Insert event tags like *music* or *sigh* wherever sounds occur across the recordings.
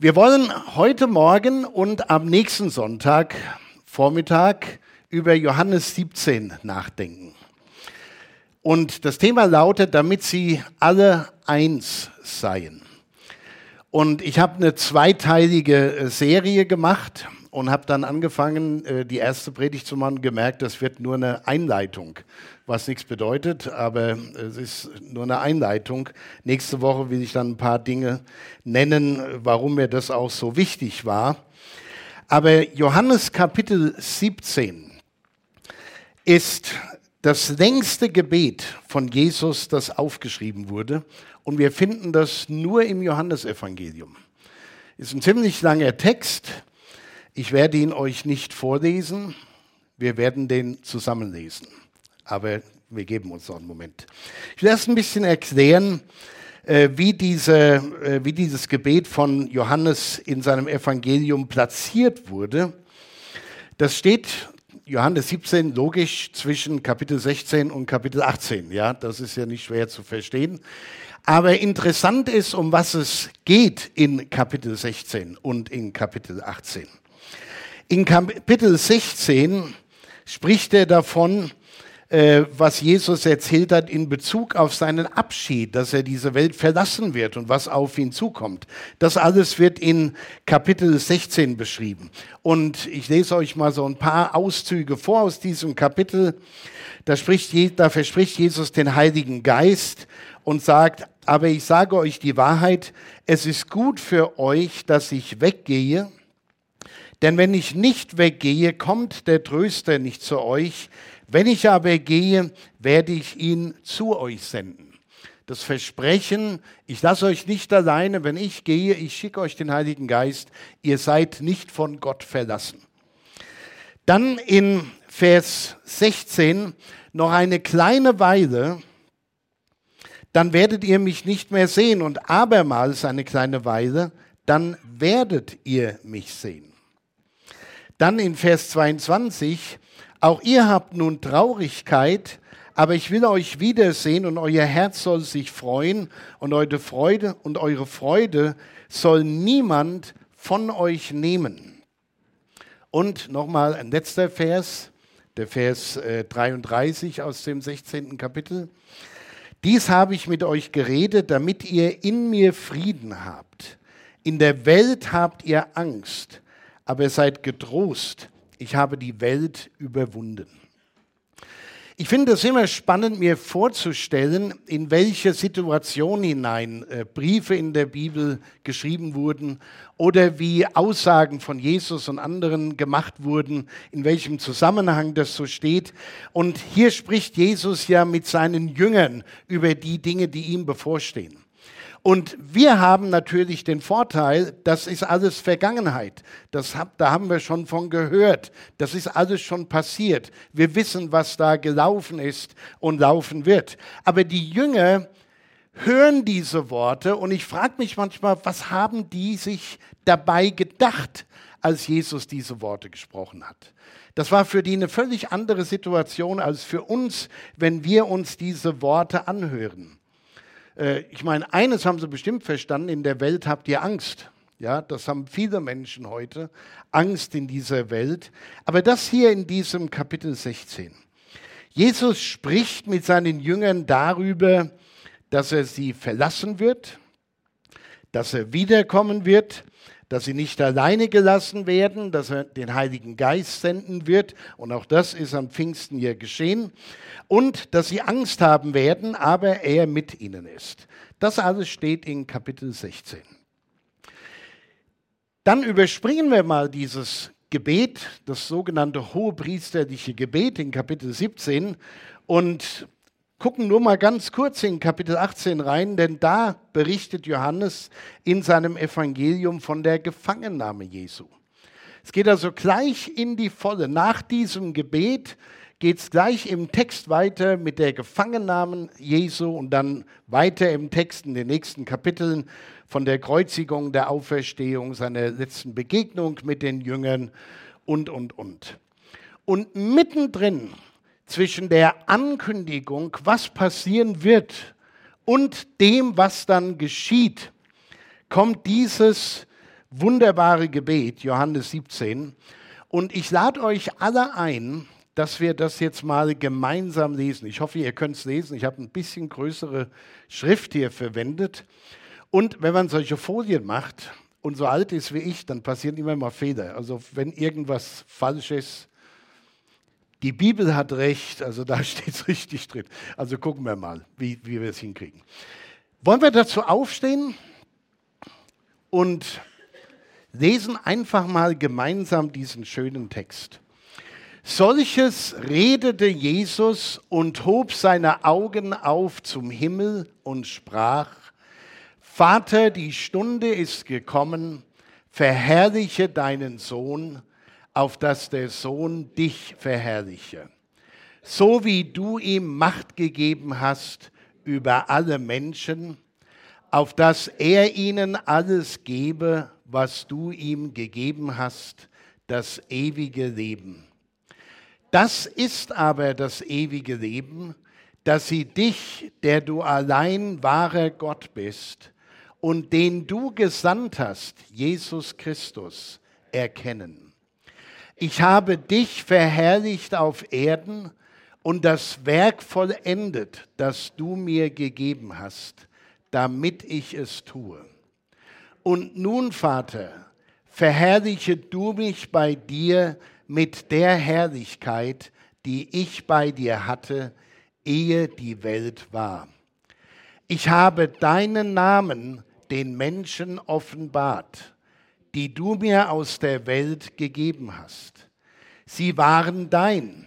Wir wollen heute Morgen und am nächsten Sonntag Vormittag über Johannes 17 nachdenken. Und das Thema lautet, damit sie alle eins seien. Und ich habe eine zweiteilige Serie gemacht und habe dann angefangen, äh, die erste Predigt zu machen, gemerkt, das wird nur eine Einleitung, was nichts bedeutet, aber es ist nur eine Einleitung. Nächste Woche will ich dann ein paar Dinge nennen, warum mir das auch so wichtig war. Aber Johannes Kapitel 17 ist das längste Gebet von Jesus, das aufgeschrieben wurde. Und wir finden das nur im Johannesevangelium. Ist ein ziemlich langer Text ich werde ihn euch nicht vorlesen, wir werden den zusammenlesen. Aber wir geben uns noch einen Moment. Ich will erst ein bisschen erklären, äh, wie, diese, äh, wie dieses Gebet von Johannes in seinem Evangelium platziert wurde. Das steht Johannes 17 logisch zwischen Kapitel 16 und Kapitel 18. Ja, das ist ja nicht schwer zu verstehen. Aber interessant ist, um was es geht in Kapitel 16 und in Kapitel 18. In Kapitel 16 spricht er davon, äh, was Jesus erzählt hat in Bezug auf seinen Abschied, dass er diese Welt verlassen wird und was auf ihn zukommt. Das alles wird in Kapitel 16 beschrieben. Und ich lese euch mal so ein paar Auszüge vor aus diesem Kapitel. Da, spricht, da verspricht Jesus den Heiligen Geist und sagt, aber ich sage euch die Wahrheit, es ist gut für euch, dass ich weggehe, denn wenn ich nicht weggehe, kommt der Tröster nicht zu euch. Wenn ich aber gehe, werde ich ihn zu euch senden. Das Versprechen, ich lasse euch nicht alleine, wenn ich gehe, ich schicke euch den Heiligen Geist, ihr seid nicht von Gott verlassen. Dann in Vers 16 noch eine kleine Weile, dann werdet ihr mich nicht mehr sehen und abermals eine kleine Weile, dann werdet ihr mich sehen. Dann in Vers 22, auch ihr habt nun Traurigkeit, aber ich will euch wiedersehen und euer Herz soll sich freuen und eure Freude und eure Freude soll niemand von euch nehmen. Und nochmal ein letzter Vers, der Vers 33 äh, aus dem 16. Kapitel. Dies habe ich mit euch geredet, damit ihr in mir Frieden habt. In der Welt habt ihr Angst, aber seid getrost, ich habe die Welt überwunden. Ich finde es immer spannend, mir vorzustellen, in welche Situation hinein äh, Briefe in der Bibel geschrieben wurden oder wie Aussagen von Jesus und anderen gemacht wurden, in welchem Zusammenhang das so steht. Und hier spricht Jesus ja mit seinen Jüngern über die Dinge, die ihm bevorstehen. Und wir haben natürlich den Vorteil, das ist alles Vergangenheit. Das hab, da haben wir schon von gehört. Das ist alles schon passiert. Wir wissen, was da gelaufen ist und laufen wird. Aber die Jünger hören diese Worte und ich frage mich manchmal, was haben die sich dabei gedacht, als Jesus diese Worte gesprochen hat? Das war für die eine völlig andere Situation als für uns, wenn wir uns diese Worte anhören. Äh, ich meine, eines haben sie bestimmt verstanden, in der Welt habt ihr Angst. Ja, das haben viele Menschen heute, Angst in dieser Welt. Aber das hier in diesem Kapitel 16. Jesus spricht mit seinen Jüngern darüber, dass er sie verlassen wird, dass er wiederkommen wird, dass sie nicht alleine gelassen werden, dass er den Heiligen Geist senden wird. Und auch das ist am Pfingsten hier geschehen. Und dass sie Angst haben werden, aber er mit ihnen ist. Das alles steht in Kapitel 16. Dann überspringen wir mal dieses Gebet, das sogenannte hohepriesterliche Gebet in Kapitel 17 und gucken nur mal ganz kurz in Kapitel 18 rein, denn da berichtet Johannes in seinem Evangelium von der Gefangennahme Jesu. Es geht also gleich in die Volle. Nach diesem Gebet geht es gleich im Text weiter mit der Gefangennahme Jesu und dann weiter im Text in den nächsten Kapiteln von der Kreuzigung, der Auferstehung, seiner letzten Begegnung mit den Jüngern und, und, und. Und mittendrin zwischen der Ankündigung, was passieren wird, und dem, was dann geschieht, kommt dieses wunderbare Gebet, Johannes 17. Und ich lade euch alle ein, dass wir das jetzt mal gemeinsam lesen. Ich hoffe, ihr könnt es lesen. Ich habe ein bisschen größere Schrift hier verwendet. Und wenn man solche Folien macht und so alt ist wie ich, dann passieren immer mal Fehler. Also wenn irgendwas falsch ist, die Bibel hat recht, also da *laughs* steht es richtig drin. Also gucken wir mal, wie, wie wir es hinkriegen. Wollen wir dazu aufstehen und lesen einfach mal gemeinsam diesen schönen Text. Solches redete Jesus und hob seine Augen auf zum Himmel und sprach, Vater, die Stunde ist gekommen, verherrliche deinen Sohn, auf dass der Sohn dich verherrliche. So wie du ihm Macht gegeben hast über alle Menschen, auf dass er ihnen alles gebe, was du ihm gegeben hast, das ewige Leben. Das ist aber das ewige Leben, dass sie dich, der du allein wahrer Gott bist, und den du gesandt hast, Jesus Christus, erkennen. Ich habe dich verherrlicht auf Erden und das Werk vollendet, das du mir gegeben hast, damit ich es tue. Und nun, Vater, verherrliche du mich bei dir mit der Herrlichkeit, die ich bei dir hatte, ehe die Welt war. Ich habe deinen Namen den Menschen offenbart, die du mir aus der Welt gegeben hast. Sie waren dein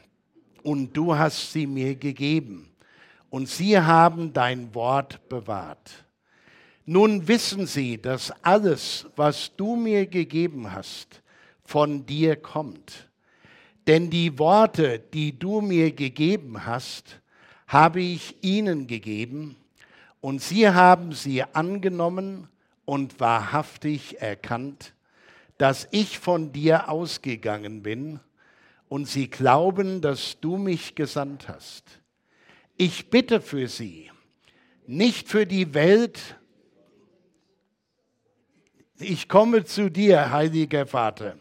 und du hast sie mir gegeben und sie haben dein Wort bewahrt. Nun wissen sie, dass alles, was du mir gegeben hast, von dir kommt. Denn die Worte, die du mir gegeben hast, habe ich ihnen gegeben und sie haben sie angenommen und wahrhaftig erkannt, dass ich von dir ausgegangen bin, und sie glauben, dass du mich gesandt hast. Ich bitte für sie, nicht für die Welt. Ich komme zu dir, heiliger Vater,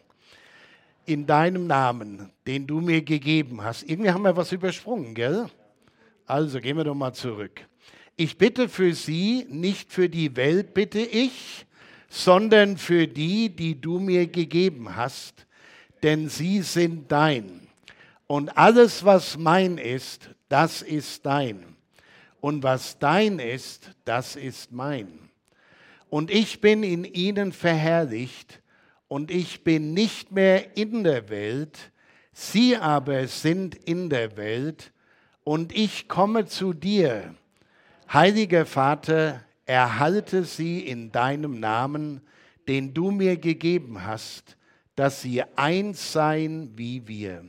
in deinem Namen, den du mir gegeben hast. Irgendwie haben wir was übersprungen, gell? Also gehen wir doch mal zurück. Ich bitte für sie, nicht für die Welt bitte ich, sondern für die, die du mir gegeben hast, denn sie sind dein. Und alles, was mein ist, das ist dein. Und was dein ist, das ist mein. Und ich bin in ihnen verherrlicht, und ich bin nicht mehr in der Welt, sie aber sind in der Welt, und ich komme zu dir Heiliger Vater, erhalte sie in deinem Namen, den du mir gegeben hast, dass sie eins seien wie wir.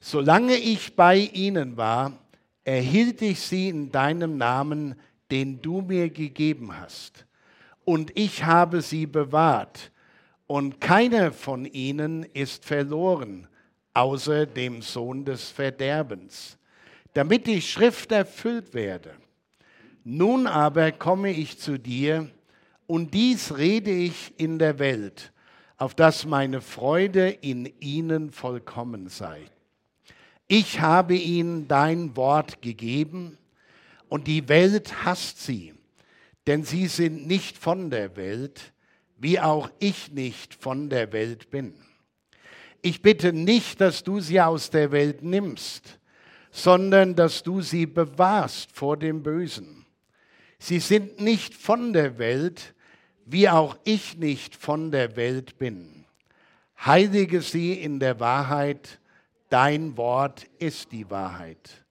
Solange ich bei ihnen war, erhielt ich sie in deinem Namen, den du mir gegeben hast. Und ich habe sie bewahrt, und keiner von ihnen ist verloren, außer dem Sohn des Verderbens, damit die Schrift erfüllt werde. Nun aber komme ich zu dir, und dies rede ich in der Welt, auf dass meine Freude in ihnen vollkommen sei. Ich habe ihnen dein Wort gegeben, und die Welt hasst sie, denn sie sind nicht von der Welt, wie auch ich nicht von der Welt bin. Ich bitte nicht, dass du sie aus der Welt nimmst, sondern dass du sie bewahrst vor dem Bösen. Sie sind nicht von der Welt, wie auch ich nicht von der Welt bin. Heilige sie in der Wahrheit, dein Wort ist die Wahrheit.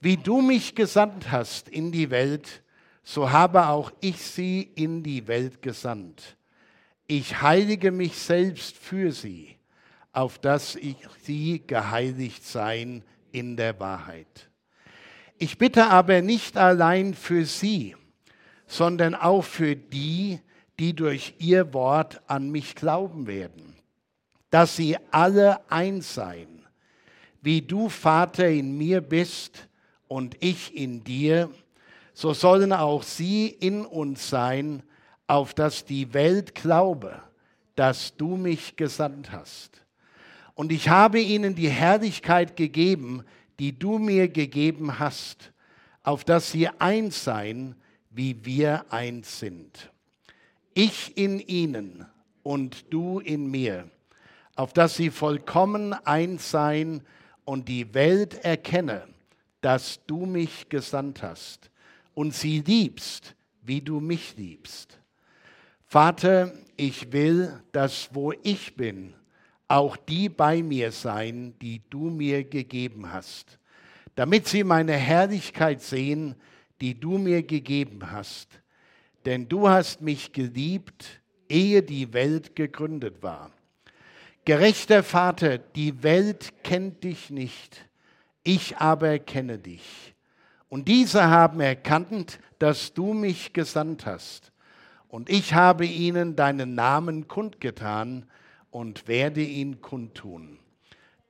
Wie du mich gesandt hast in die Welt, so habe auch ich sie in die Welt gesandt. Ich heilige mich selbst für sie, auf dass ich sie geheiligt sein in der Wahrheit. Ich bitte aber nicht allein für sie, sondern auch für die, die durch ihr Wort an mich glauben werden, dass sie alle eins seien, wie du Vater in mir bist und ich in dir, so sollen auch sie in uns sein, auf dass die Welt glaube, dass du mich gesandt hast. Und ich habe ihnen die Herrlichkeit gegeben, die du mir gegeben hast, auf dass sie eins seien, wie wir eins sind. Ich in ihnen und du in mir, auf dass sie vollkommen eins seien und die Welt erkenne, dass du mich gesandt hast und sie liebst, wie du mich liebst. Vater, ich will, dass wo ich bin, auch die bei mir sein, die du mir gegeben hast, damit sie meine Herrlichkeit sehen, die du mir gegeben hast. Denn du hast mich geliebt, ehe die Welt gegründet war. Gerechter Vater, die Welt kennt dich nicht, ich aber kenne dich. Und diese haben erkannt, dass du mich gesandt hast. Und ich habe ihnen deinen Namen kundgetan und werde ihn kundtun,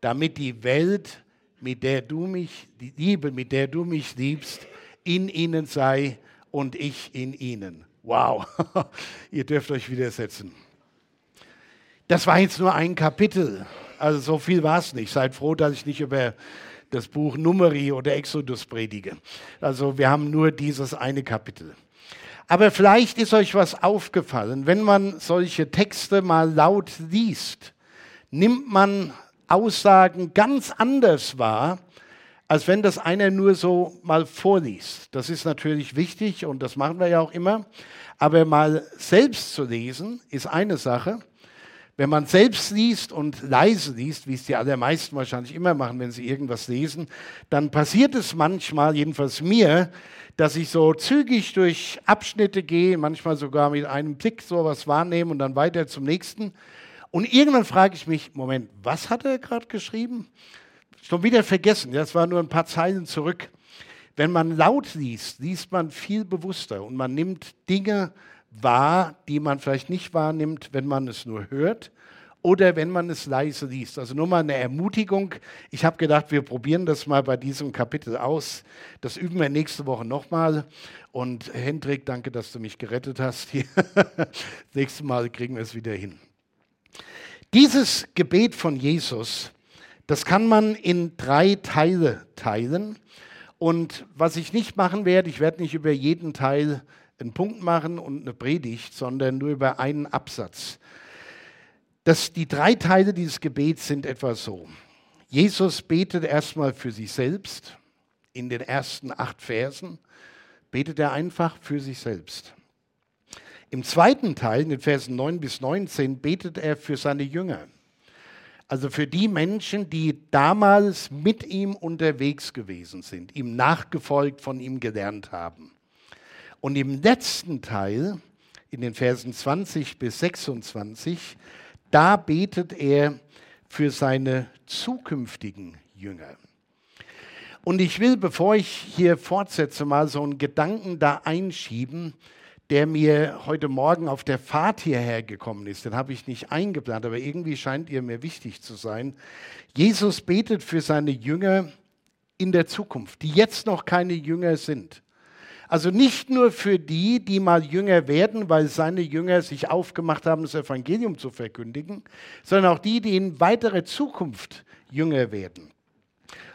damit die Welt, mit der du mich, Liebe, mit der du mich liebst, in ihnen sei und ich in ihnen. Wow, *laughs* ihr dürft euch widersetzen. Das war jetzt nur ein Kapitel. Also so viel war es nicht. Seid froh, dass ich nicht über das Buch Numeri oder Exodus predige. Also wir haben nur dieses eine Kapitel. Aber vielleicht ist euch was aufgefallen, wenn man solche Texte mal laut liest, nimmt man Aussagen ganz anders wahr, als wenn das einer nur so mal vorliest. Das ist natürlich wichtig und das machen wir ja auch immer. Aber mal selbst zu lesen ist eine Sache. Wenn man selbst liest und leise liest, wie es die allermeisten wahrscheinlich immer machen, wenn sie irgendwas lesen, dann passiert es manchmal, jedenfalls mir, dass ich so zügig durch Abschnitte gehe, manchmal sogar mit einem Blick sowas wahrnehme und dann weiter zum nächsten. Und irgendwann frage ich mich, Moment, was hat er gerade geschrieben? Schon wieder vergessen, das war nur ein paar Zeilen zurück. Wenn man laut liest, liest man viel bewusster und man nimmt Dinge wahr, die man vielleicht nicht wahrnimmt, wenn man es nur hört oder wenn man es leise liest. Also nur mal eine Ermutigung. Ich habe gedacht, wir probieren das mal bei diesem Kapitel aus. Das üben wir nächste Woche nochmal. Und Hendrik, danke, dass du mich gerettet hast. *laughs* Nächstes Mal kriegen wir es wieder hin. Dieses Gebet von Jesus, das kann man in drei Teile teilen. Und was ich nicht machen werde, ich werde nicht über jeden Teil einen Punkt machen und eine Predigt, sondern nur über einen Absatz. Das, die drei Teile dieses Gebets sind etwa so. Jesus betet erstmal für sich selbst. In den ersten acht Versen betet er einfach für sich selbst. Im zweiten Teil, in den Versen 9 bis 19, betet er für seine Jünger. Also für die Menschen, die damals mit ihm unterwegs gewesen sind, ihm nachgefolgt, von ihm gelernt haben. Und im letzten Teil, in den Versen 20 bis 26, da betet er für seine zukünftigen Jünger. Und ich will, bevor ich hier fortsetze, mal so einen Gedanken da einschieben, der mir heute Morgen auf der Fahrt hierher gekommen ist. Den habe ich nicht eingeplant, aber irgendwie scheint ihr mir wichtig zu sein. Jesus betet für seine Jünger in der Zukunft, die jetzt noch keine Jünger sind. Also nicht nur für die, die mal Jünger werden, weil seine Jünger sich aufgemacht haben, das Evangelium zu verkündigen, sondern auch die, die in weiterer Zukunft Jünger werden.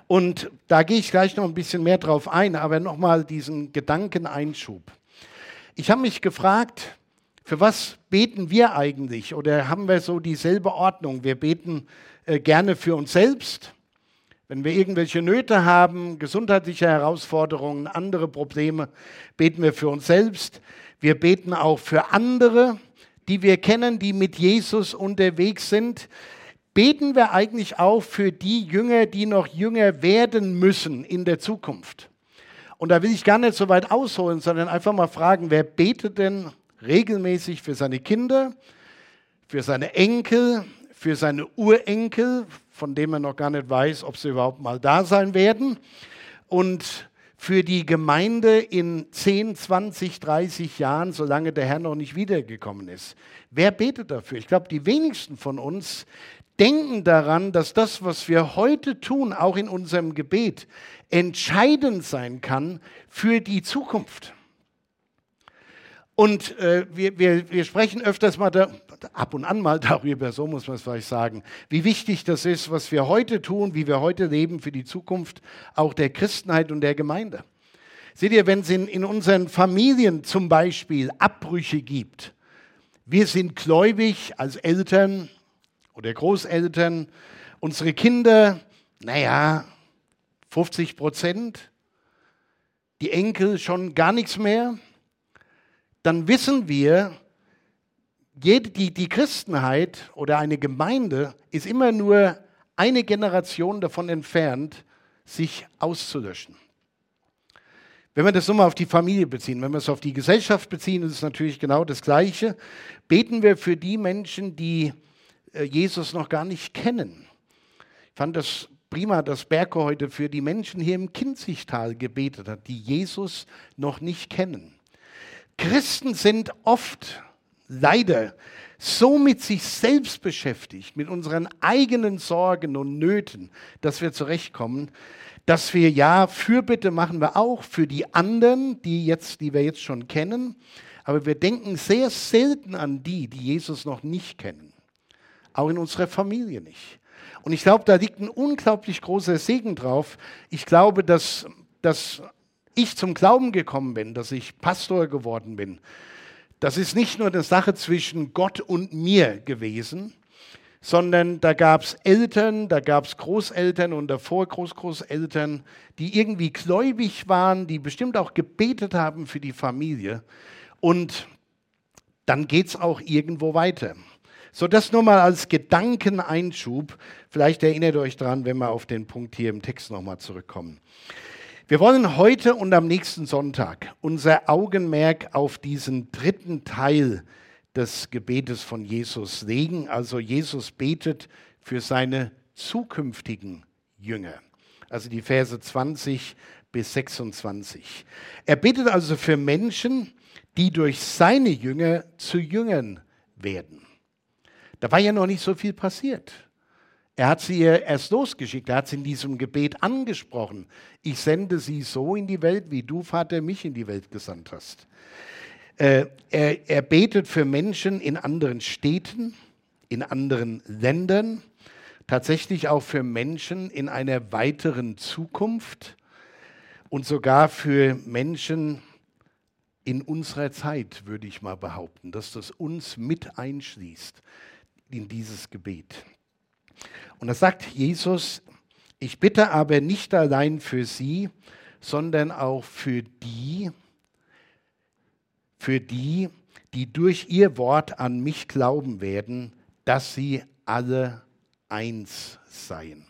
Und da gehe ich gleich noch ein bisschen mehr drauf ein, aber nochmal diesen Gedankeneinschub. Ich habe mich gefragt, für was beten wir eigentlich? Oder haben wir so dieselbe Ordnung? Wir beten äh, gerne für uns selbst, wenn wir irgendwelche Nöte haben, gesundheitliche Herausforderungen, andere Probleme, beten wir für uns selbst. Wir beten auch für andere, die wir kennen, die mit Jesus unterwegs sind. Beten wir eigentlich auch für die Jünger, die noch jünger werden müssen in der Zukunft. Und da will ich gar nicht so weit ausholen, sondern einfach mal fragen, wer betet denn regelmäßig für seine Kinder, für seine Enkel, für seine Urenkel, von dem er noch gar nicht weiß, ob sie überhaupt mal da sein werden. Und für die Gemeinde in 10, 20, 30 Jahren, solange der Herr noch nicht wiedergekommen ist. Wer betet dafür? Ich glaube, die wenigsten von uns denken daran, dass das, was wir heute tun, auch in unserem Gebet, entscheidend sein kann für die Zukunft. Und äh, wir, wir, wir sprechen öfters mal da, ab und an mal *laughs* darüber, so muss man es vielleicht sagen, wie wichtig das ist, was wir heute tun, wie wir heute leben für die Zukunft auch der Christenheit und der Gemeinde. Seht ihr, wenn es in, in unseren Familien zum Beispiel Abbrüche gibt, wir sind gläubig als Eltern oder Großeltern, unsere Kinder, naja, 50 Prozent, die Enkel schon gar nichts mehr, dann wissen wir, die, die Christenheit oder eine Gemeinde ist immer nur eine Generation davon entfernt, sich auszulöschen. Wenn wir das nochmal auf die Familie beziehen, wenn wir es auf die Gesellschaft beziehen, ist es natürlich genau das Gleiche. Beten wir für die Menschen, die äh, Jesus noch gar nicht kennen. Ich fand das prima, dass Berko heute für die Menschen hier im Kinzigtal gebetet hat, die Jesus noch nicht kennen. Christen sind oft leider so mit sich selbst beschäftigt, mit unseren eigenen Sorgen und Nöten, dass wir zurechtkommen, dass wir ja Fürbitte machen wir auch für die anderen, die jetzt, die wir jetzt schon kennen, aber wir denken sehr selten an die, die Jesus noch nicht kennen, auch in unserer Familie nicht. Und ich glaube, da liegt ein unglaublich großer Segen drauf. Ich glaube, dass, dass ich zum Glauben gekommen bin, dass ich Pastor geworden bin, das ist nicht nur eine Sache zwischen Gott und mir gewesen, sondern da gab es Eltern, da gab es Großeltern und davor Großgroßeltern, die irgendwie gläubig waren, die bestimmt auch gebetet haben für die Familie. Und dann geht es auch irgendwo weiter. So, das nur mal als Gedankeneinschub. Vielleicht erinnert ihr euch daran, wenn wir auf den Punkt hier im Text nochmal zurückkommen. Wir wollen heute und am nächsten Sonntag unser Augenmerk auf diesen dritten Teil des Gebetes von Jesus legen. Also Jesus betet für seine zukünftigen Jünger. Also die Verse 20 bis 26. Er betet also für Menschen, die durch seine Jünger zu Jüngern werden. Da war ja noch nicht so viel passiert. Er hat sie erst losgeschickt, er hat sie in diesem Gebet angesprochen. Ich sende sie so in die Welt, wie du, Vater, mich in die Welt gesandt hast. Äh, er, er betet für Menschen in anderen Städten, in anderen Ländern, tatsächlich auch für Menschen in einer weiteren Zukunft und sogar für Menschen in unserer Zeit, würde ich mal behaupten, dass das uns mit einschließt in dieses Gebet. Und da sagt Jesus, ich bitte aber nicht allein für sie, sondern auch für die, für die, die durch ihr Wort an mich glauben werden, dass sie alle eins seien.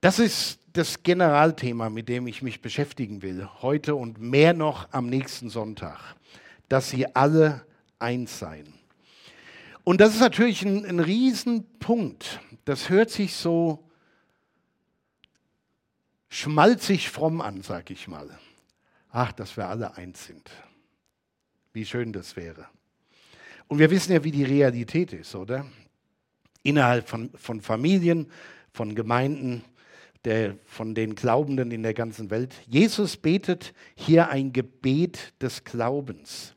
Das ist das Generalthema, mit dem ich mich beschäftigen will, heute und mehr noch am nächsten Sonntag, dass sie alle eins seien. Und das ist natürlich ein, ein Riesenpunkt. Das hört sich so schmalzig fromm an, sag ich mal. Ach, dass wir alle eins sind. Wie schön das wäre. Und wir wissen ja, wie die Realität ist, oder? Innerhalb von, von Familien, von Gemeinden, der, von den Glaubenden in der ganzen Welt. Jesus betet hier ein Gebet des Glaubens.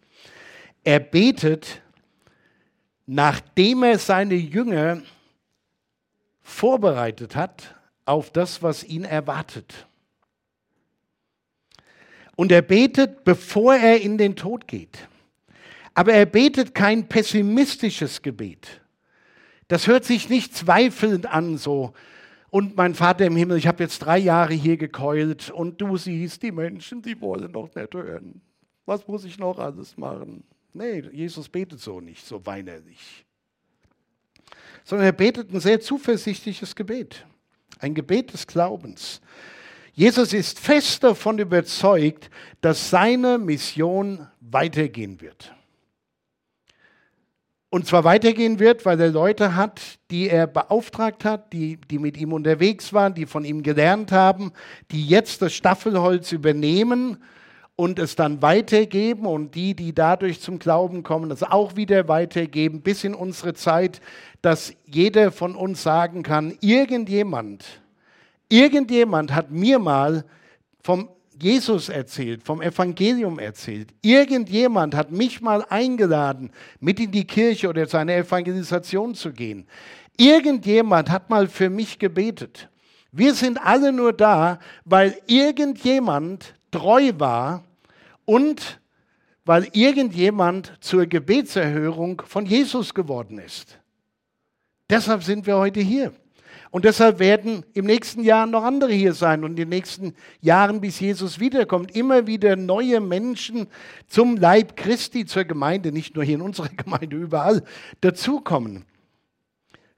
Er betet nachdem er seine Jünger vorbereitet hat auf das, was ihn erwartet. Und er betet, bevor er in den Tod geht. Aber er betet kein pessimistisches Gebet. Das hört sich nicht zweifelnd an, so. Und mein Vater im Himmel, ich habe jetzt drei Jahre hier gekeult und du siehst, die Menschen, die wollen doch nicht hören. Was muss ich noch alles machen? Nee, Jesus betet so nicht, so weinerlich. Sondern er betet ein sehr zuversichtliches Gebet. Ein Gebet des Glaubens. Jesus ist fest davon überzeugt, dass seine Mission weitergehen wird. Und zwar weitergehen wird, weil er Leute hat, die er beauftragt hat, die, die mit ihm unterwegs waren, die von ihm gelernt haben, die jetzt das Staffelholz übernehmen und es dann weitergeben und die, die dadurch zum Glauben kommen, das auch wieder weitergeben, bis in unsere Zeit, dass jeder von uns sagen kann, irgendjemand, irgendjemand hat mir mal vom, Jesus erzählt, vom Evangelium erzählt. Irgendjemand hat mich mal eingeladen, mit in die Kirche oder zu einer Evangelisation zu gehen. Irgendjemand hat mal für mich gebetet. Wir sind alle nur da, weil irgendjemand treu war und weil irgendjemand zur Gebetserhörung von Jesus geworden ist. Deshalb sind wir heute hier. Und deshalb werden im nächsten Jahr noch andere hier sein und in den nächsten Jahren, bis Jesus wiederkommt, immer wieder neue Menschen zum Leib Christi, zur Gemeinde, nicht nur hier in unserer *laughs* Gemeinde, überall dazukommen,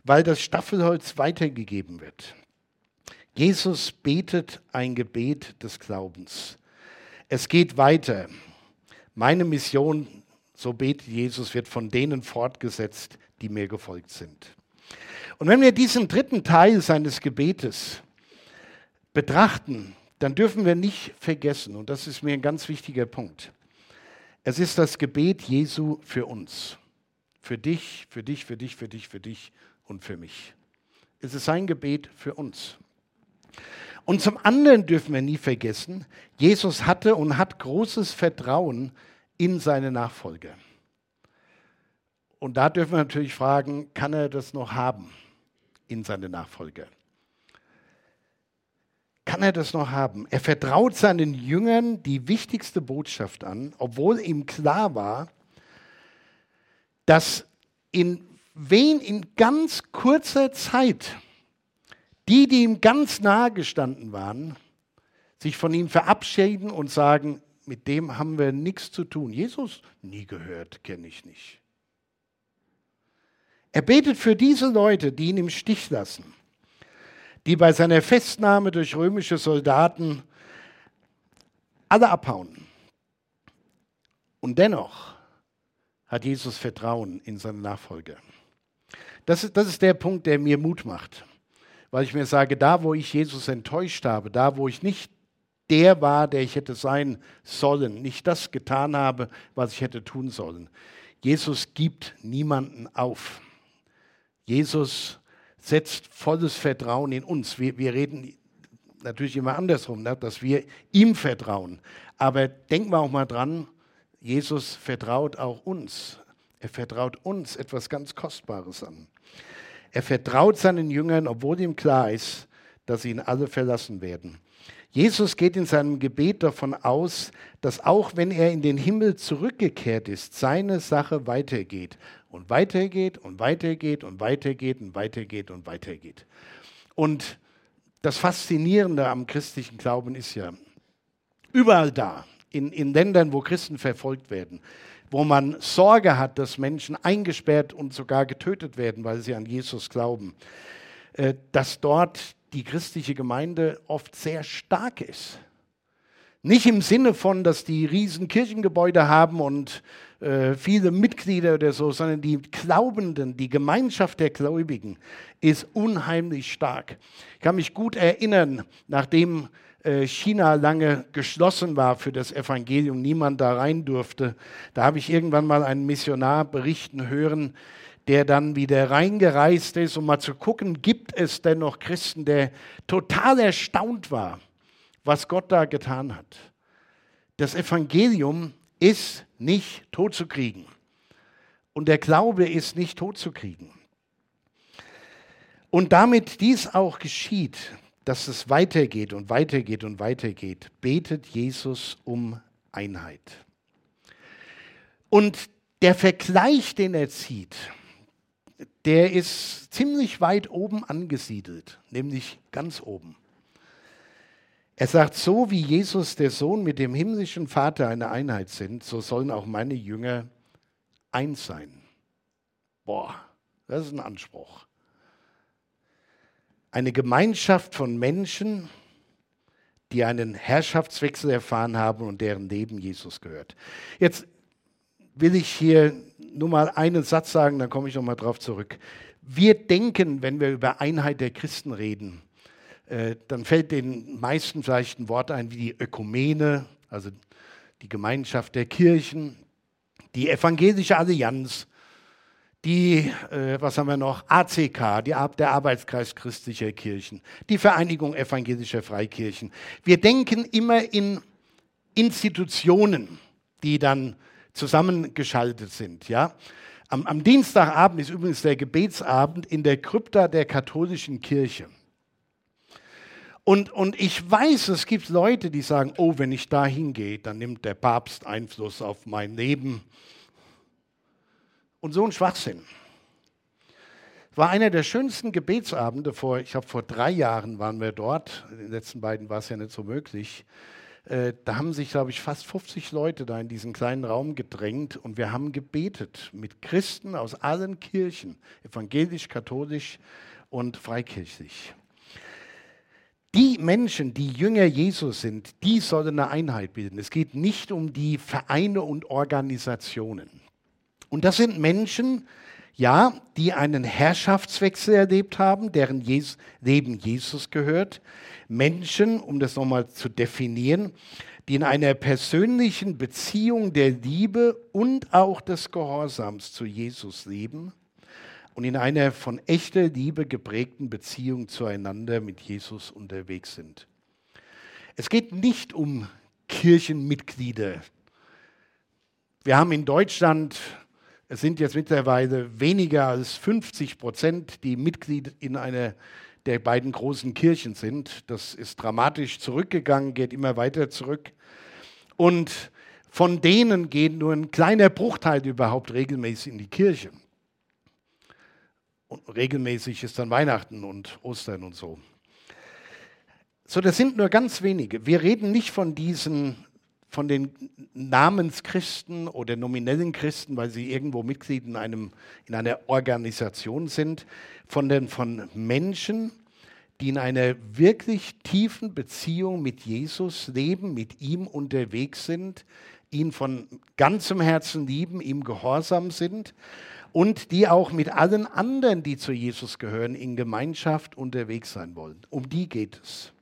weil das Staffelholz weitergegeben wird. Jesus betet ein Gebet des Glaubens. Es geht weiter. Meine Mission, so betet Jesus, wird von denen fortgesetzt, die mir gefolgt sind. Und wenn wir diesen dritten Teil seines Gebetes betrachten, dann dürfen wir nicht vergessen, und das ist mir ein ganz wichtiger Punkt, es ist das Gebet Jesu für uns. Für dich, für dich, für dich, für dich, für dich und für mich. Es ist sein Gebet für uns. Und zum anderen dürfen wir nie vergessen, Jesus hatte und hat großes Vertrauen in seine Nachfolger. Und da dürfen wir natürlich fragen, kann er das noch haben in seine Nachfolger? Kann er das noch haben? Er vertraut seinen Jüngern die wichtigste Botschaft an, obwohl ihm klar war, dass in wen in ganz kurzer Zeit die, die ihm ganz nahe gestanden waren, sich von ihm verabschieden und sagen, mit dem haben wir nichts zu tun. Jesus nie gehört, kenne ich nicht. Er betet für diese Leute, die ihn im Stich lassen, die bei seiner Festnahme durch römische Soldaten alle abhauen. Und dennoch hat Jesus Vertrauen in seine Nachfolger. Das ist, das ist der Punkt, der mir Mut macht weil ich mir sage, da wo ich Jesus enttäuscht habe, da wo ich nicht der war, der ich hätte sein sollen, nicht das getan habe, was ich hätte tun sollen. Jesus gibt niemanden auf. Jesus setzt volles Vertrauen in uns. Wir, wir reden natürlich immer andersrum, ne, dass wir ihm vertrauen. Aber denken wir auch mal dran, Jesus vertraut auch uns. Er vertraut uns etwas ganz Kostbares an. Er vertraut seinen Jüngern, obwohl ihm klar ist, dass sie ihn alle verlassen werden. Jesus geht in seinem Gebet davon aus, dass auch wenn er in den Himmel zurückgekehrt ist, seine Sache weitergeht und weitergeht und weitergeht und weitergeht und weitergeht und weitergeht. Und das Faszinierende am christlichen Glauben ist ja, überall da, in, in Ländern, wo Christen verfolgt werden, wo man Sorge hat, dass Menschen eingesperrt und sogar getötet werden, weil sie an Jesus glauben, äh, dass dort die christliche Gemeinde oft sehr stark ist. Nicht im Sinne von, dass die riesen Kirchengebäude haben und äh, viele Mitglieder oder so, sondern die Glaubenden, die Gemeinschaft der Gläubigen ist unheimlich stark. Ich kann mich gut erinnern, nachdem China lange geschlossen war für das Evangelium, niemand da rein durfte. Da habe ich irgendwann mal einen Missionar berichten hören, der dann wieder reingereist ist, um mal zu gucken, gibt es denn noch Christen, der total erstaunt war, was Gott da getan hat. Das Evangelium ist nicht totzukriegen. Und der Glaube ist nicht totzukriegen. Und damit dies auch geschieht, dass es weitergeht und weitergeht und weitergeht, betet Jesus um Einheit. Und der Vergleich, den er zieht, der ist ziemlich weit oben angesiedelt, nämlich ganz oben. Er sagt, so wie Jesus der Sohn mit dem himmlischen Vater eine Einheit sind, so sollen auch meine Jünger eins sein. Boah, das ist ein Anspruch eine Gemeinschaft von Menschen, die einen Herrschaftswechsel erfahren haben und deren Leben Jesus gehört. Jetzt will ich hier nur mal einen Satz sagen, dann komme ich noch mal drauf zurück. Wir denken, wenn wir über Einheit der Christen reden, äh, dann fällt den meisten vielleicht ein Wort ein wie die Ökumene, also die Gemeinschaft der Kirchen, die evangelische Allianz, die, äh, was haben wir noch, ACK, die, der Arbeitskreis christlicher Kirchen, die Vereinigung evangelischer Freikirchen. Wir denken immer in Institutionen, die dann zusammengeschaltet sind. Ja? Am, am Dienstagabend ist übrigens der Gebetsabend in der Krypta der katholischen Kirche. Und, und ich weiß, es gibt Leute, die sagen, oh, wenn ich da hingehe, dann nimmt der Papst Einfluss auf mein Leben. Und so ein Schwachsinn. War einer der schönsten Gebetsabende vor, ich glaube vor drei Jahren waren wir dort, in den letzten beiden war es ja nicht so möglich. Äh, da haben sich, glaube ich, fast 50 Leute da in diesen kleinen Raum gedrängt und wir haben gebetet mit Christen aus allen Kirchen, evangelisch, katholisch und freikirchlich. Die Menschen, die Jünger Jesus sind, die sollen eine Einheit bilden. Es geht nicht um die Vereine und Organisationen. Und das sind Menschen, ja, die einen Herrschaftswechsel erlebt haben, deren Jesus, Leben Jesus gehört. Menschen, um das nochmal zu definieren, die in einer persönlichen Beziehung der Liebe und auch des Gehorsams zu Jesus leben und in einer von echter Liebe geprägten Beziehung zueinander mit Jesus unterwegs sind. Es geht nicht um Kirchenmitglieder. Wir haben in Deutschland, es sind jetzt mittlerweile weniger als 50 Prozent, die Mitglied in einer der beiden großen Kirchen sind. Das ist dramatisch zurückgegangen, geht immer weiter zurück. Und von denen geht nur ein kleiner Bruchteil überhaupt regelmäßig in die Kirche. Und regelmäßig ist dann Weihnachten und Ostern und so. So, das sind nur ganz wenige. Wir reden nicht von diesen, von den Namenschristen oder nominellen Christen, weil sie irgendwo Mitglied in, einem, in einer Organisation sind, von den von Menschen, die in einer wirklich tiefen Beziehung mit Jesus leben, mit ihm unterwegs sind, ihn von ganzem Herzen lieben, ihm gehorsam sind und die auch mit allen anderen, die zu Jesus gehören, in Gemeinschaft unterwegs sein wollen. Um die geht es.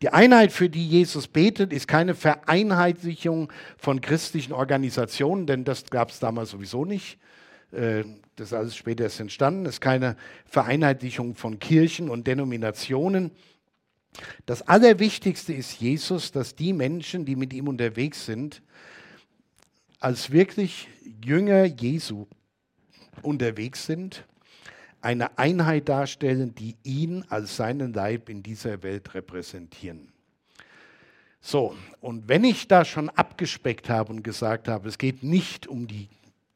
Die Einheit, für die Jesus betet, ist keine Vereinheitlichung von christlichen Organisationen, denn das gab es damals sowieso nicht. Äh, das ist alles später erst entstanden. Es ist keine Vereinheitlichung von Kirchen und Denominationen. Das Allerwichtigste ist Jesus, dass die Menschen, die mit ihm unterwegs sind, als wirklich Jünger Jesu unterwegs sind, eine Einheit darstellen, die ihn als seinen Leib in dieser Welt repräsentieren. So, und wenn ich da schon abgespeckt habe und gesagt habe, es geht nicht um die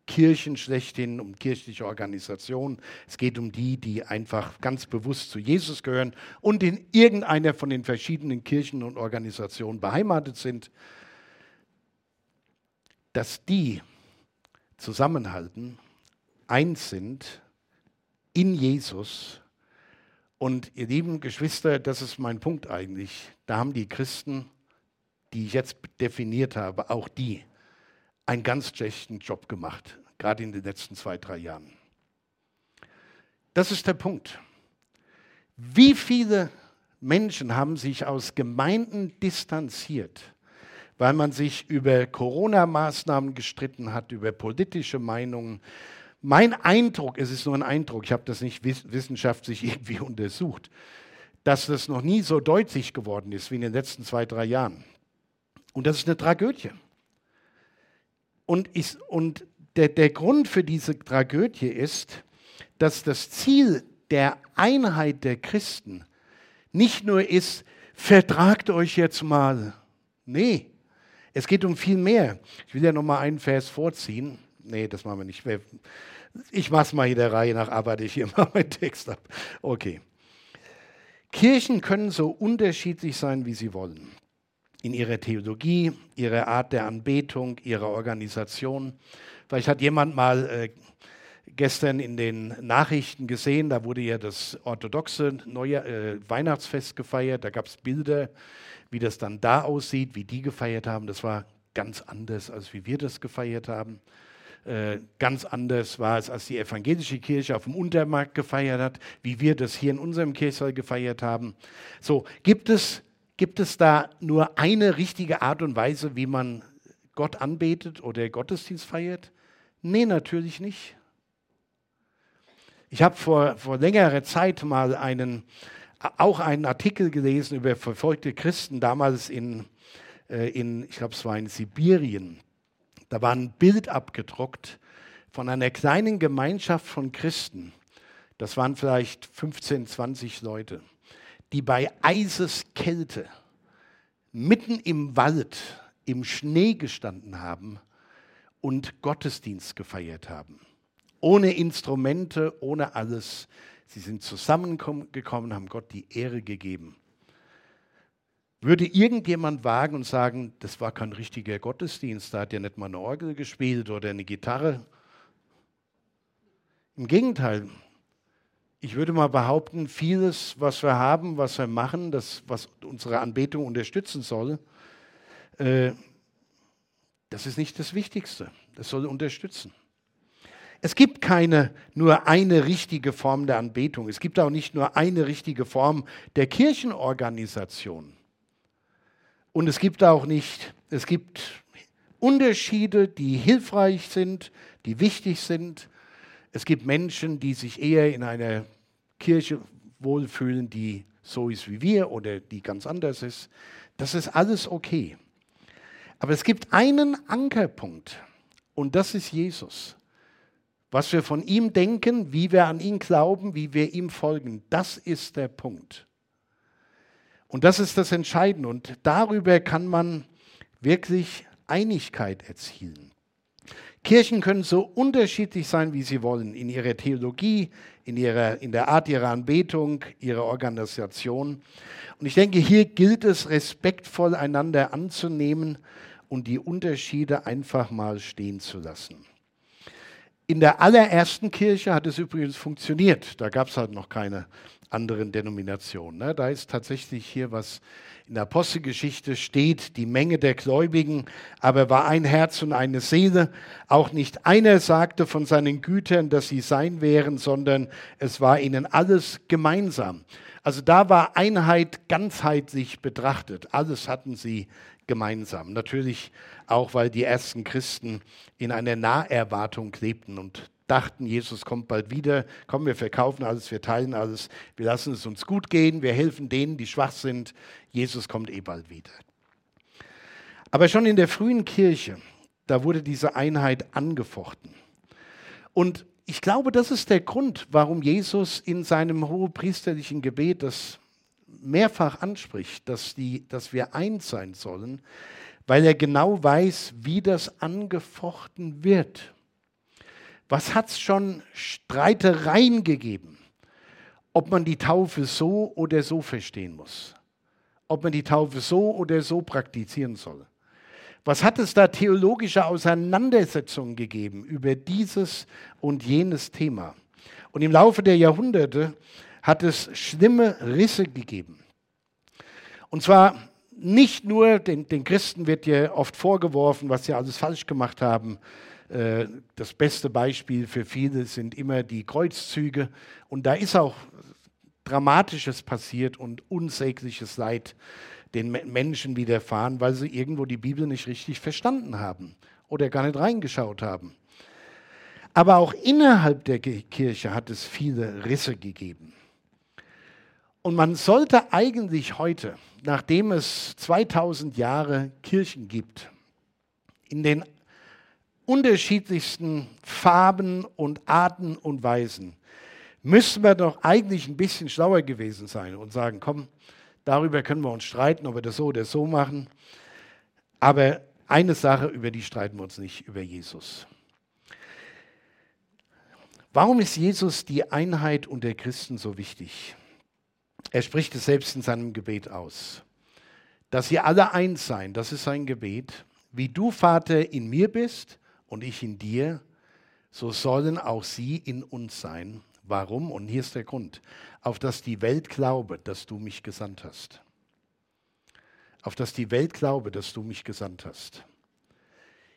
Kirchen schlechthin, um kirchliche Organisationen, es geht um die, die einfach ganz bewusst zu Jesus gehören und in irgendeiner von den verschiedenen Kirchen und Organisationen beheimatet sind, dass die zusammenhalten eins sind in Jesus. Und ihr lieben Geschwister, das ist mein Punkt eigentlich. Da haben die Christen, die ich jetzt definiert habe, auch die einen ganz schlechten Job gemacht, gerade in den letzten zwei, drei Jahren. Das ist der Punkt. Wie viele Menschen haben sich aus Gemeinden distanziert, weil man sich über Corona-Maßnahmen gestritten hat, über politische Meinungen, mein Eindruck, es ist nur ein Eindruck, ich habe das nicht wissenschaftlich *laughs* irgendwie untersucht, dass das noch nie so deutlich geworden ist wie in den letzten zwei, drei Jahren. Und das ist eine Tragödie. Und, ich, und der, der Grund für diese Tragödie ist, dass das Ziel der Einheit der Christen nicht nur ist, vertragt euch jetzt mal. Nee, es geht um viel mehr. Ich will ja noch mal einen Vers vorziehen. Nee, das machen wir nicht. Ich mache es mal hier der Reihe nach, arbeite ich hier mal meinen Text ab. Okay. Kirchen können so unterschiedlich sein, wie sie wollen. In ihrer Theologie, ihrer Art der Anbetung, ihrer Organisation. Vielleicht hat jemand mal äh, gestern in den Nachrichten gesehen, da wurde ja das orthodoxe Neujahr, äh, Weihnachtsfest gefeiert. Da gab es Bilder, wie das dann da aussieht, wie die gefeiert haben. Das war ganz anders, als wie wir das gefeiert haben. Äh, ganz anders war es, als die evangelische Kirche auf dem Untermarkt gefeiert hat, wie wir das hier in unserem Kirchsaal gefeiert haben. So, gibt es, gibt es da nur eine richtige Art und Weise, wie man Gott anbetet oder Gottesdienst feiert? Nee, natürlich nicht. Ich habe vor, vor längerer Zeit mal einen, auch einen Artikel gelesen über verfolgte Christen damals in äh, in, ich glaube, es war in Sibirien. Da war ein Bild abgedruckt von einer kleinen Gemeinschaft von Christen. Das waren vielleicht 15, 20 Leute, die bei Eiseskälte mitten im Wald im Schnee gestanden haben und Gottesdienst gefeiert haben. Ohne Instrumente, ohne alles. Sie sind zusammengekommen, haben Gott die Ehre gegeben. Würde irgendjemand wagen und sagen, das war kein richtiger Gottesdienst, da hat ja nicht mal eine Orgel gespielt oder eine Gitarre? Im Gegenteil, ich würde mal behaupten, vieles, was wir haben, was wir machen, das, was unsere Anbetung unterstützen soll, äh, das ist nicht das Wichtigste. Das soll unterstützen. Es gibt keine nur eine richtige Form der Anbetung. Es gibt auch nicht nur eine richtige Form der Kirchenorganisation. Und es gibt auch nicht, es gibt Unterschiede, die hilfreich sind, die wichtig sind. Es gibt Menschen, die sich eher in einer Kirche wohlfühlen, die so ist wie wir oder die ganz anders ist. Das ist alles okay. Aber es gibt einen Ankerpunkt und das ist Jesus. Was wir von ihm denken, wie wir an ihn glauben, wie wir ihm folgen, das ist der Punkt. Und das ist das Entscheidende. Und darüber kann man wirklich Einigkeit erzielen. Kirchen können so unterschiedlich sein, wie sie wollen, in ihrer Theologie, in, ihrer, in der Art ihrer Anbetung, ihrer Organisation. Und ich denke, hier gilt es, respektvoll einander anzunehmen und die Unterschiede einfach mal stehen zu lassen. In der allerersten Kirche hat es übrigens funktioniert. Da gab es halt noch keine anderen Denominationen. Ne? Da ist tatsächlich hier was in der Apostelgeschichte steht, die Menge der Gläubigen, aber war ein Herz und eine Seele. Auch nicht einer sagte von seinen Gütern, dass sie sein wären, sondern es war ihnen alles gemeinsam. Also da war Einheit ganzheitlich betrachtet. Alles hatten sie gemeinsam. Natürlich auch, weil die ersten Christen in einer Naherwartung lebten und dachten, Jesus kommt bald wieder. Komm, wir verkaufen alles, wir teilen alles, wir lassen es uns gut gehen, wir helfen denen, die schwach sind. Jesus kommt eh bald wieder. Aber schon in der frühen Kirche, da wurde diese Einheit angefochten. Und ich glaube, das ist der Grund, warum Jesus in seinem hohepriesterlichen Gebet das mehrfach anspricht, dass, die, dass wir eins sein sollen, weil er genau weiß, wie das angefochten wird. Was hat es schon Streitereien gegeben, ob man die Taufe so oder so verstehen muss, ob man die Taufe so oder so praktizieren soll. Was hat es da theologische Auseinandersetzungen gegeben über dieses und jenes Thema? Und im Laufe der Jahrhunderte hat es schlimme Risse gegeben. Und zwar nicht nur, den, den Christen wird ja oft vorgeworfen, was sie alles falsch gemacht haben, das beste Beispiel für viele sind immer die Kreuzzüge. Und da ist auch Dramatisches passiert und unsägliches Leid den Menschen widerfahren, weil sie irgendwo die Bibel nicht richtig verstanden haben oder gar nicht reingeschaut haben. Aber auch innerhalb der Kirche hat es viele Risse gegeben. Und man sollte eigentlich heute, nachdem es 2000 Jahre Kirchen gibt, in den unterschiedlichsten Farben und Arten und Weisen, müssten wir doch eigentlich ein bisschen schlauer gewesen sein und sagen, komm, darüber können wir uns streiten, ob wir das so oder so machen. Aber eine Sache, über die streiten wir uns nicht, über Jesus. Warum ist Jesus die Einheit unter Christen so wichtig? Er spricht es selbst in seinem Gebet aus. Dass sie alle eins seien, das ist sein Gebet. Wie du, Vater, in mir bist und ich in dir, so sollen auch sie in uns sein. Warum? Und hier ist der Grund. Auf dass die Welt glaube, dass du mich gesandt hast. Auf dass die Welt glaube, dass du mich gesandt hast.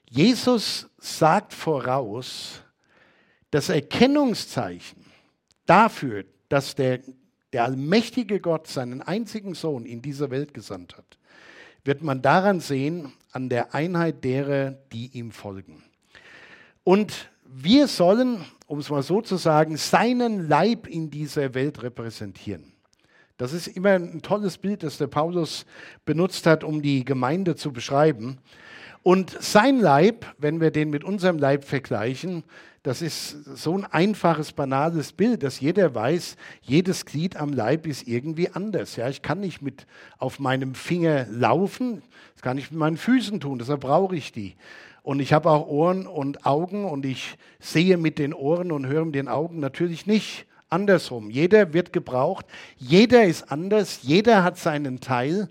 Jesus sagt voraus, das Erkennungszeichen dafür, dass der, der allmächtige Gott seinen einzigen Sohn in diese Welt gesandt hat, wird man daran sehen, an der Einheit derer, die ihm folgen. Und wir sollen, um es mal so zu sagen, seinen Leib in dieser Welt repräsentieren. Das ist immer ein tolles Bild, das der Paulus benutzt hat, um die Gemeinde zu beschreiben. Und sein Leib, wenn wir den mit unserem Leib vergleichen, das ist so ein einfaches, banales Bild, dass jeder weiß, jedes Glied am Leib ist irgendwie anders. Ja, ich kann nicht mit auf meinem Finger laufen, das kann ich mit meinen Füßen tun, deshalb brauche ich die. Und ich habe auch Ohren und Augen und ich sehe mit den Ohren und höre mit den Augen natürlich nicht andersrum. Jeder wird gebraucht, jeder ist anders, jeder hat seinen Teil,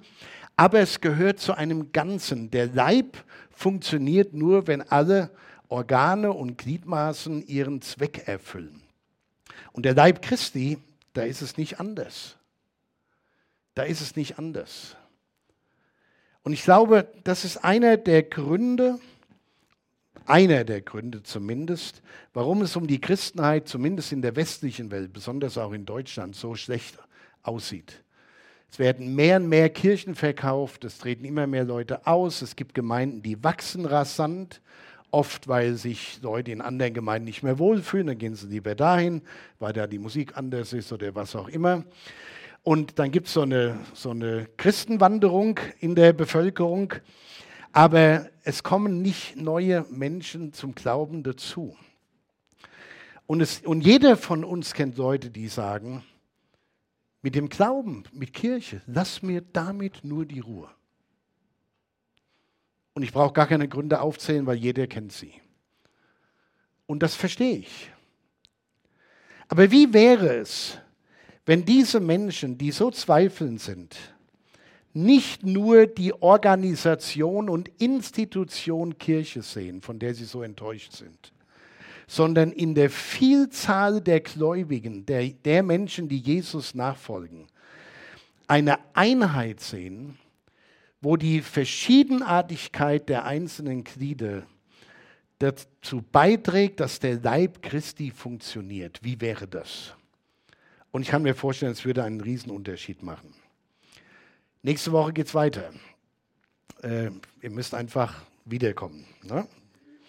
aber es gehört zu einem Ganzen. Der Leib funktioniert nur, wenn alle Organe und Gliedmaßen ihren Zweck erfüllen. Und der Leib Christi, da ist es nicht anders. Da ist es nicht anders. Und ich glaube, das ist einer der Gründe, einer der Gründe zumindest, warum es um die Christenheit, zumindest in der westlichen Welt, besonders auch in Deutschland, so schlecht aussieht. Es werden mehr und mehr Kirchen verkauft, es treten immer mehr Leute aus, es gibt Gemeinden, die wachsen rasant, oft weil sich Leute in anderen Gemeinden nicht mehr wohlfühlen, dann gehen sie lieber dahin, weil da die Musik anders ist oder was auch immer. Und dann gibt so es eine, so eine Christenwanderung in der Bevölkerung, aber es kommen nicht neue Menschen zum Glauben dazu. Und, es, und jeder von uns kennt Leute, die sagen, mit dem Glauben, mit Kirche, lass mir damit nur die Ruhe. Und ich brauche gar keine Gründe aufzählen, weil jeder kennt sie. Und das verstehe ich. Aber wie wäre es, wenn diese Menschen, die so zweifelnd sind, nicht nur die Organisation und Institution Kirche sehen, von der sie so enttäuscht sind, sondern in der Vielzahl der Gläubigen, der, der Menschen, die Jesus nachfolgen, eine Einheit sehen, wo die Verschiedenartigkeit der einzelnen Glieder dazu beiträgt, dass der Leib Christi funktioniert. Wie wäre das? Und ich kann mir vorstellen, es würde einen Riesenunterschied machen. Nächste Woche geht es weiter. Äh, ihr müsst einfach wiederkommen. Ne?